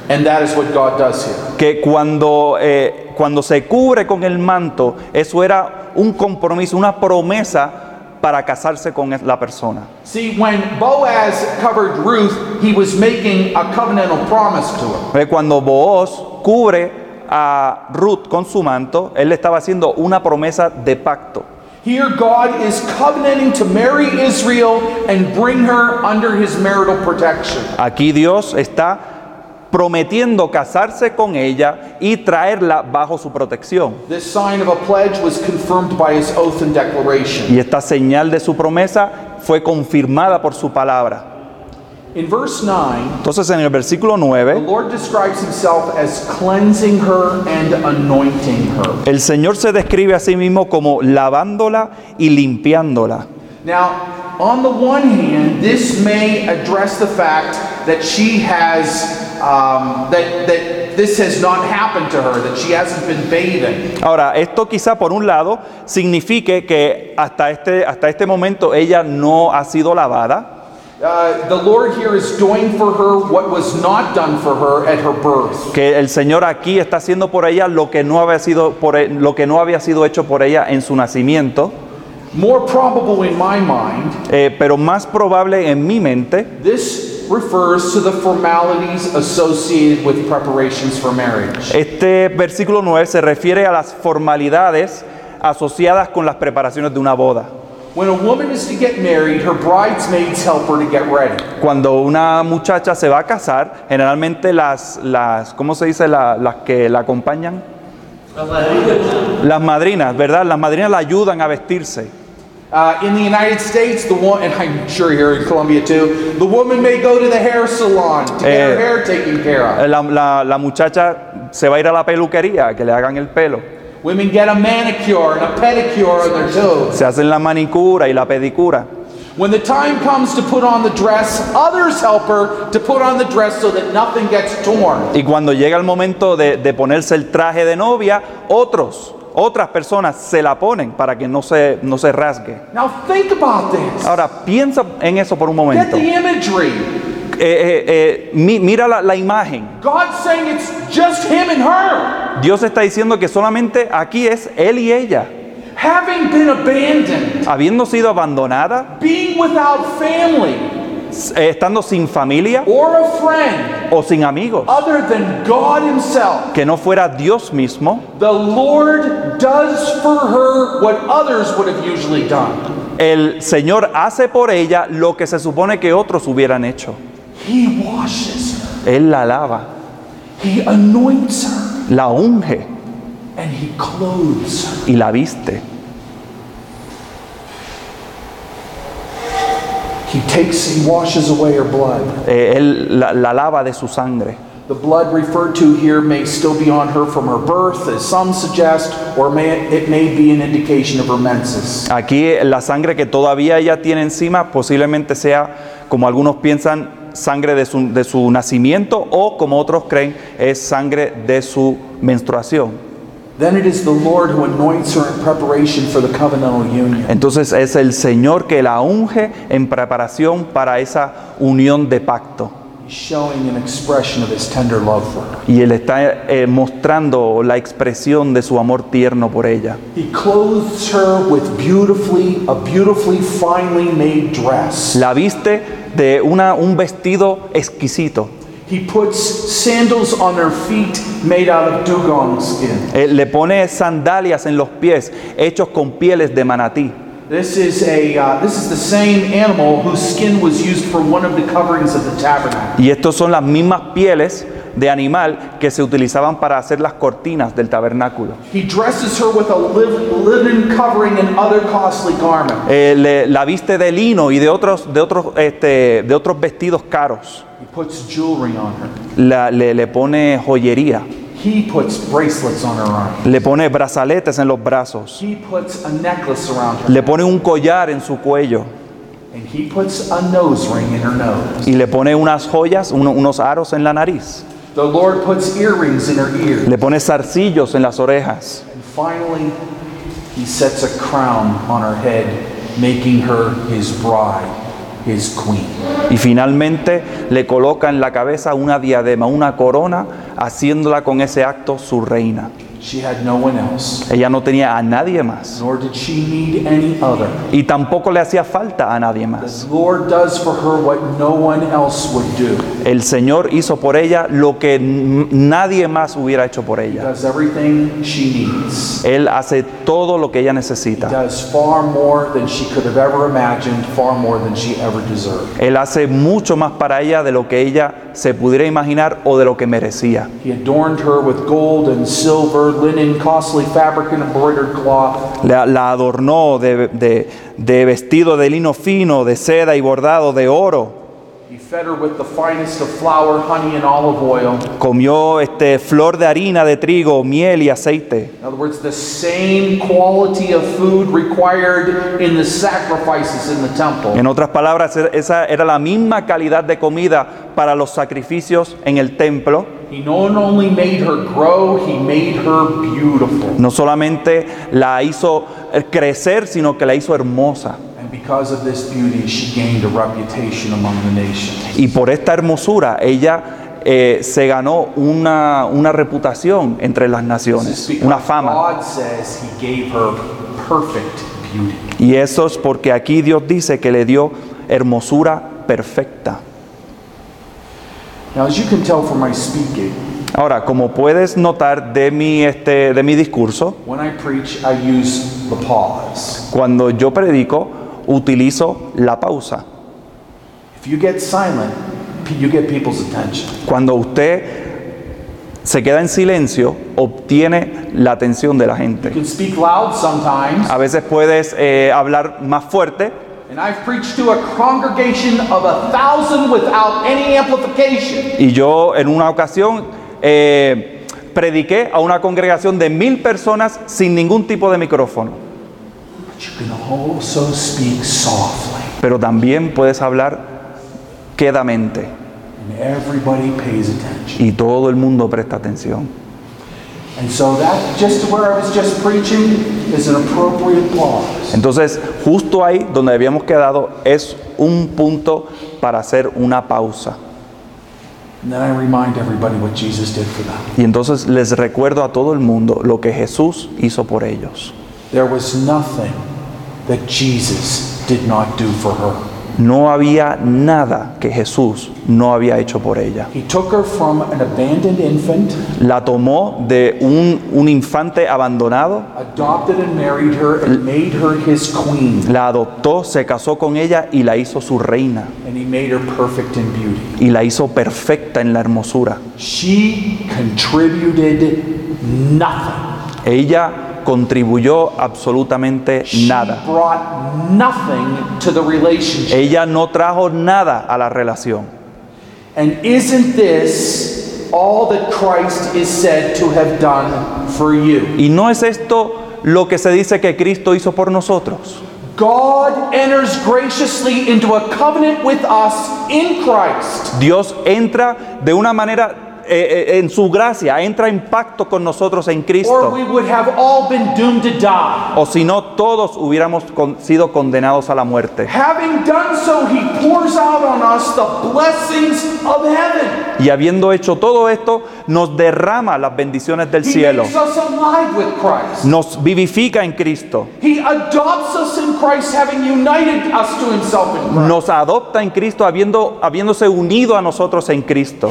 and that is what God does here. Que cuando, eh, cuando se cubre con el manto, eso era un compromiso, una promesa para casarse con la persona. See, when Boaz covered Ruth, he was making a covenantal promise to her. Ve, Cuando Booz cubre a Ruth con su manto, él le estaba haciendo una promesa de pacto. Here, God is covenanting to marry Israel and bring her under his marital protection. Aquí Dios está prometiendo casarse con ella y traerla bajo su protección. This sign of a pledge was confirmed by his oath and declaration. Y esta señal de su promesa fue confirmada por su palabra. In verse 9, Entonces en el versículo the 9, Lord describes himself as cleansing her and anointing her. el Señor se describe a sí mismo como lavándola y limpiándola. Now, on the one hand, this may address the fact that she has, um, that, that this has not happened to her, that she hasn't been bathing. Ahora, esto quizá por un lado signifique que hasta este, hasta este momento ella no ha sido lavada. Uh, the Lord here is doing for her what was not done for her at her birth. que el Señor aquí está haciendo por ella lo que no había sido por e- lo que no había sido hecho por ella en su nacimiento, More probable in my mind, eh, pero más probable en mi mente this refers to the formalities associated with preparations for marriage. este versículo 9 se refiere a las formalidades asociadas con las preparaciones de una boda. When a woman is to get married, her bridesmaids help her to get ready. Cuando una muchacha se va a casar, generalmente las, las ¿cómo se dice? La- las que la acompañan. Las madrinas, ¿verdad? Las madrinas la ayudan a vestirse. Uh, in the United States, the one, and I'm sure here in Colombia too, the woman may go to the hair salon to get her Eh, hair taken care of. La, la- la muchacha se va a ir a la peluquería que le hagan el pelo. Women get a manicure and a pedicure on their toes. Se hacen la manicura y la pedicura. When the time comes to put on the dress, others help her to put on the dress so that nothing gets torn. Y cuando llega el momento de, de ponerse el traje de novia, otros, otras personas se la ponen para que no se, no se rasgue. Now think about this. Ahora, piensa en eso por un Get momento. the imagery. Eh, eh, eh, mi- mira la, la imagen. God's saying it's just him and her. Dios está diciendo que solamente aquí es él y ella. Having been abandoned, Habiendo sido abandonada, being without family eh, estando sin familia or a friend o sin amigos, other than God himself. que no fuera Dios mismo, The Lord does for her what others would have usually done. el Señor hace por ella lo que se supone que otros hubieran hecho. He washes her, Él la lava, He anoints her, la unge and He clothes her. y la viste. He takes, He washes away her blood. Eh, él la, la lava de su sangre. The blood referred to here may still be on her from her birth, as some suggest, or may, it may be an indication of her menses. Aquí la sangre que todavía ella tiene encima posiblemente sea, como algunos piensan, sangre de su, de su nacimiento o como otros creen, es sangre de su menstruación. Entonces es el Señor que la unge en preparación para esa unión de pacto. He's showing an expression of his tender love for her. Y Él está eh, mostrando la expresión de su amor tierno por ella. He clothes her with beautifully, a beautifully finely made dress. La viste de una, un vestido exquisito. He puts sandals on her feet made out of dugong skin. Le pone sandalias en los pies hechos con pieles de manatí. This is a uh, this is the same animal whose skin was used for one of the coverings of the tabernacle. Y estos son las mismas pieles de animal que se utilizaban para hacer las cortinas del tabernáculo. He dresses her with a linen covering and other costly garments. Eh, le- la viste de lino y de otros, de otros, este, de otros vestidos caros. He puts jewelry on her. La- le, le pone joyería, He puts bracelets on her arm. le pone brazaletes en los brazos, He puts a necklace around her. le pone un collar en su cuello And he puts a nose ring in her nose. y le pone unas joyas, uno- unos aros en la nariz. The Lord puts earrings in her ears. Le pone zarcillos en las orejas. And finally, he sets a crown on her head, making her his bride. Y finalmente le coloca en la cabeza una diadema, una corona, haciéndola con ese acto su reina. She had no one else, Ella no tenía a nadie más. nor did she need any other. Y tampoco le hacía falta a nadie más. The Lord does for her what no one else would do. El Señor hizo por ella lo que nadie más hubiera hecho por He ella. does everything she needs. Él hace todo lo que ella He necesita. does far more than she could have ever imagined, far more than she ever deserved. Él hace mucho más para ella de lo que ella se pudiera imaginar o de lo que merecía. He adorned her with gold and silver, linen, costly fabric, and embroidered cloth. La, la adornó de, de- de vestido de lino fino, de seda y bordado de oro. Comió este, flor de harina, de trigo, miel y aceite. In other words, the same quality of food required in the sacrifices in the temple. En otras palabras, e- esa era la misma calidad de comida para los sacrificios en el templo. He not only made her grow, he made her beautiful. No solamente la hizo eh, crecer, sino que la hizo hermosa. And because of this beauty, she gained a reputation among the nations. Y por esta hermosura ella eh, se ganó una, una reputación entre las naciones, una fama. God says he gave her perfect beauty. Y eso es porque aquí Dios dice que le dio hermosura perfecta. Now, as you can tell from my speaking, Ahora, como puedes notar de mi, este, de mi discurso, when I preach, I use the pause. cuando yo predico, utilizo la pausa. If you get silent, you get people's attention. Cuando usted se queda en silencio, obtiene la atención de la You gente. can speak loud sometimes, A veces puedes eh, hablar más fuerte, y yo en una ocasión eh, prediqué a una congregación de mil personas sin ningún tipo de micrófono. But you can also speak softly, Pero también puedes hablar quedamente and everybody pays attention. y todo el mundo presta atención. And so that just where I was just preaching is an appropriate pause. Entonces, justo ahí donde habíamos quedado es un punto para hacer una pausa. And then I remind everybody what Jesus did for them. Y entonces les recuerdo a todo el mundo lo que Jesús hizo por ellos. There was nothing that Jesus did not do for her. No había nada que Jesús no había hecho por ella. He took her from an abandoned infant, La tomó de un, un infante abandonado, adopted and married her, and made her his queen. la adoptó, se casó con ella y la hizo su reina. And he made her perfect in beauty. Y la hizo perfecta en la hermosura. She contributed nothing. Ella contribuyó absolutamente nada. Ella no trajo nada a la relación. And isn't this all that Christ is said to have done for you? ¿Y no es esto lo que se dice que Cristo hizo por nosotros? God enters graciously into a covenant with us in Christ. Dios entra de una manera eh, eh, en su gracia, entra en pacto con nosotros en Cristo. we would have all been doomed to die. O si no, todos hubiéramos con- sido condenados a la muerte. Having done so, he pours out on us the blessings of heaven. Y habiendo hecho todo esto, nos derrama las bendiciones del He cielo. makes us alive with Christ. Nos vivifica en Cristo. He adopts us in Christ, having united us to himself in Christ. Nos adopta en Cristo habiendo, habiéndose unido a nosotros en Cristo.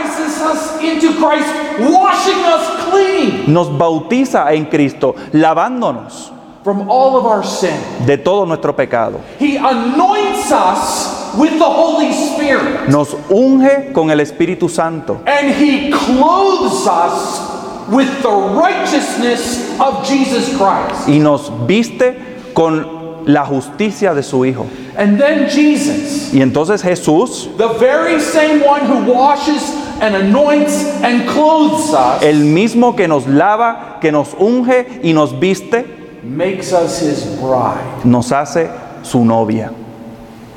He baptizes us into Christ, washing us clean Nos bautiza en Cristo, lavándonos from all of our sin. de todo nuestro pecado. He anoints us with the Holy Spirit. Nos unge con el Espíritu Santo. And he clothes us with the righteousness of Jesus Christ. y nos viste con la justicia de su Hijo. And then Jesus, Y entonces Jesús, the very same one who washes and anoints and clothes us, el mismo que nos lava, que nos unge y nos viste, makes us his bride. nos hace su novia.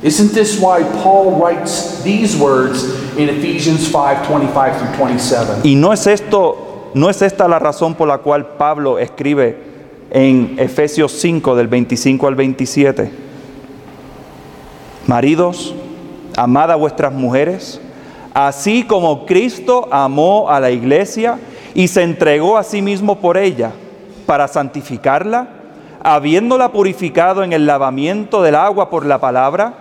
Isn't this why Paul writes these words in Ephesians 5 25 through 27? Y no es esto, no es esta la razón por la cual Pablo escribe en Efesios 5 del 25 al 27. Maridos, amad a vuestras mujeres, así como Cristo amó a la iglesia y se entregó a sí mismo por ella para santificarla, habiéndola purificado en el lavamiento del agua por la palabra,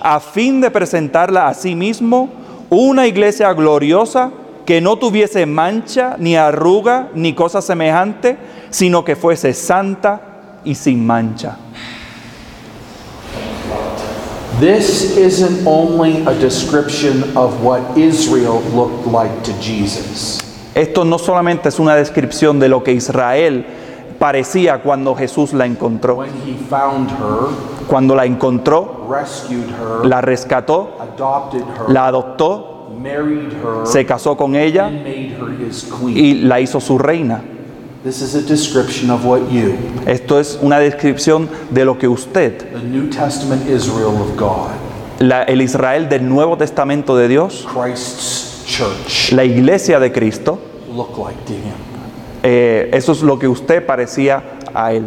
a fin de presentarla a sí mismo una iglesia gloriosa que no tuviese mancha, ni arruga, ni cosa semejante, sino que fuese santa y sin mancha. This isn't only a description of what Israel looked like to Jesus. Esto no solamente es una descripción de lo que Israel parecía cuando Jesús la encontró. When he found her, Cuando la encontró, rescued her, la rescató, adopted her, la adoptó, married her, se casó con ella and made her his queen. y la hizo su reina. This is a description of what you, Esto es una descripción de lo que usted, the New Testament Israel of God, la- el Israel del Nuevo Testamento de Dios, Christ's church, la iglesia de Cristo, look like to him. eh, eso es lo que usted parecía a él.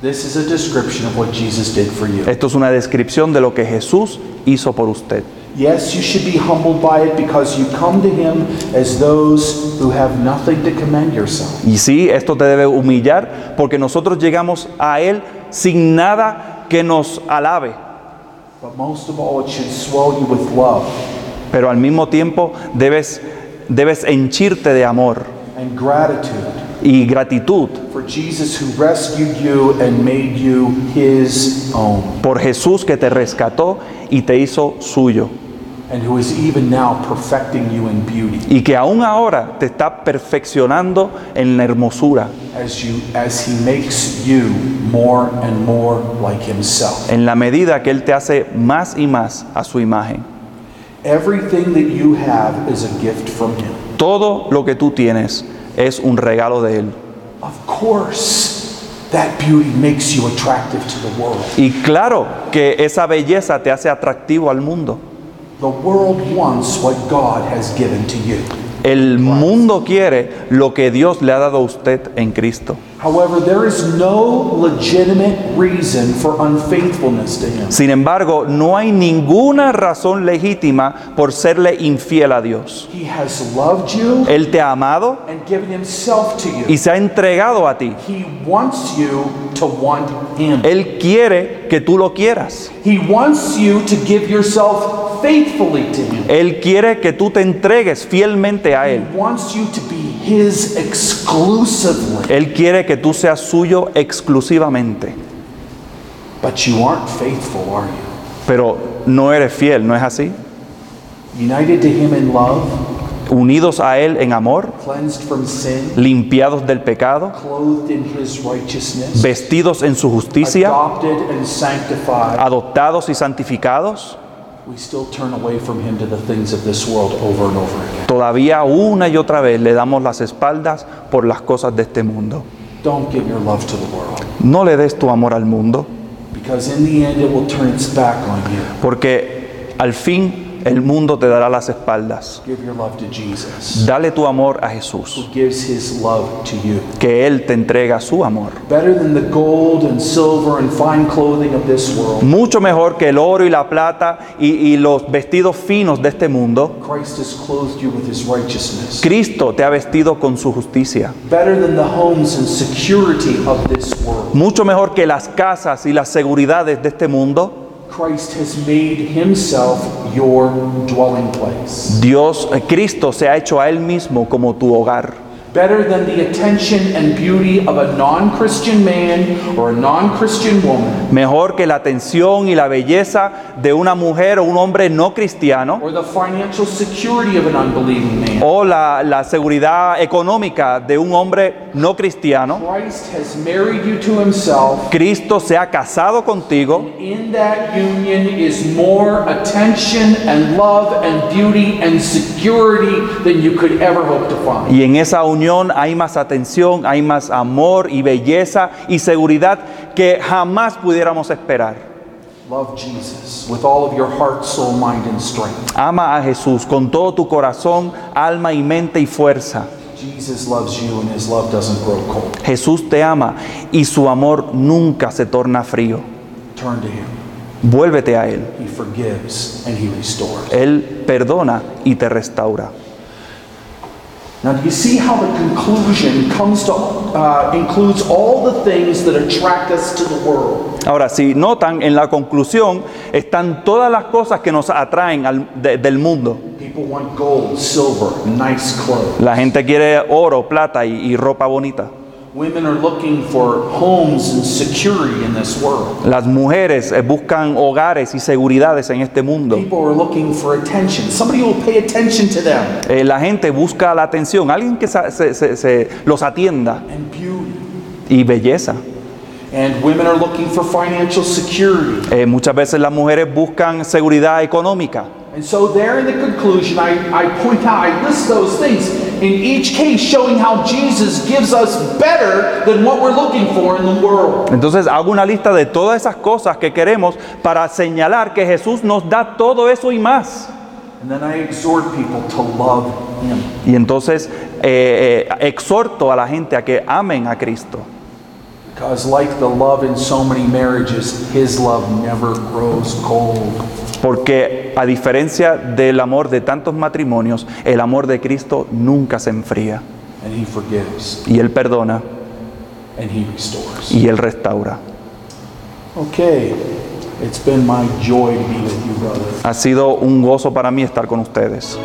This is a description of what Jesus did for you. Esto es una descripción de lo que Jesús hizo por usted. Yes, you should be humbled by it because you come to him as those who have nothing to commend yourself. Y sí, esto te debe humillar porque nosotros llegamos a Él sin nada que nos alabe, But most of all, it should swell you with love. Pero al mismo tiempo debes, debes henchirte de amor and gratitude. y gratitud for Jesus who rescued you and made you his own, por Jesús que te rescató y te hizo suyo and who is even now perfecting you in beauty y que aún ahora te está perfeccionando en la hermosura, as you as he makes you more and more like himself. en la medida que Él te hace más y más a su imagen. Everything that you have is a gift from him. Todo lo que tú tienes es un regalo de Él. Of course, that beauty makes you attractive to the world. Y claro que esa belleza te hace atractivo al mundo. El mundo quiere lo que Dios le ha dado a usted en Cristo. However, there is no legitimate reason for unfaithfulness to him. Sin embargo, no hay ninguna razón legítima por serle infiel a Dios. He has loved you Él te ha amado and given himself to you. y se ha entregado a ti. He wants you to want him. Él quiere que tú lo quieras. He wants you to give yourself faithfully to him. Él quiere que tú te entregues fielmente a He Él. wants you to be his exclusively. Él quiere que tú seas suyo exclusivamente. But you aren't faithful, are you? Pero no eres fiel, ¿no es así? United to him in love, Unidos a Él en amor, cleansed from sin, limpiados del pecado, clothed in his righteousness, vestidos en su justicia, adoptados y santificados, todavía una y otra vez le damos las espaldas por las cosas de este mundo. Don't give your love to the world No le des tu amor al mundo, because in the end it will turn its back on you. porque al fin el mundo te dará las espaldas. Give your love to Jesus, Dale tu amor a who Jesús, gives his love to you. que Él te entrega su amor. Better than the gold and silver and fine clothing of this world, Mucho mejor que el oro y la plata y, y los vestidos finos de este mundo. Christ has clothed you with his righteousness. Cristo te ha vestido con su justicia. Better than the homes and security of this world, Mucho mejor que las casas y las seguridades de este mundo. Christ has made himself your dwelling place. Dios, eh, Cristo se ha hecho a Él mismo como tu hogar. Better than the attention and beauty of a non Christian man or a non Christian woman, Mejor que la atención y la belleza de una mujer o un hombre no cristiano. or the financial security of an unbelieving man. O la, la seguridad económica de un hombre no cristiano. Christ has married you to himself. Cristo se ha casado contigo. In that union is more attention and love and beauty and security than you could ever hope to find. Y en esa unión hay más atención, hay más amor y belleza y seguridad que jamás pudiéramos esperar. Ama a Jesús con todo tu corazón, alma y mente y fuerza. Jesus loves you and his love doesn't grow cold. Jesús te ama y su amor nunca se torna frío. Turn to him. Vuélvete a Él. He forgives and he restores. Él perdona y te restaura. Now, do you see how the conclusion comes to uh, includes all the things that attract us to the world? Ahora, si notan, en la conclusión están todas las cosas que nos atraen al- de- del mundo. People want gold, silver, nice clothes. La gente quiere oro, plata y, y ropa bonita. Women are looking for homes and security in this world. Las mujeres eh, buscan hogares y seguridades en este mundo. People are looking for attention. Somebody will pay attention to them. Eh, la gente busca la atención, alguien que sa- se- se- se los atienda And beauty. y belleza. And women are looking for financial security. Eh, muchas veces las mujeres buscan seguridad económica. And so, there in the conclusion, I, I point out, I list those things in each case showing how Jesus gives us better than what we're looking for in the world. Entonces hago una lista de todas esas cosas que queremos para señalar que Jesús nos da todo eso y más. And then I exhort people to love Him. Y entonces eh, eh, exhorto a la gente a que amen a Cristo. Porque a diferencia del amor de tantos matrimonios, el amor de Cristo nunca se enfría. And He forgives Y Él perdona and He restores. y Él restaura. Okay, it's been my joy to be with you, brother. Ha sido un gozo para mí estar con ustedes.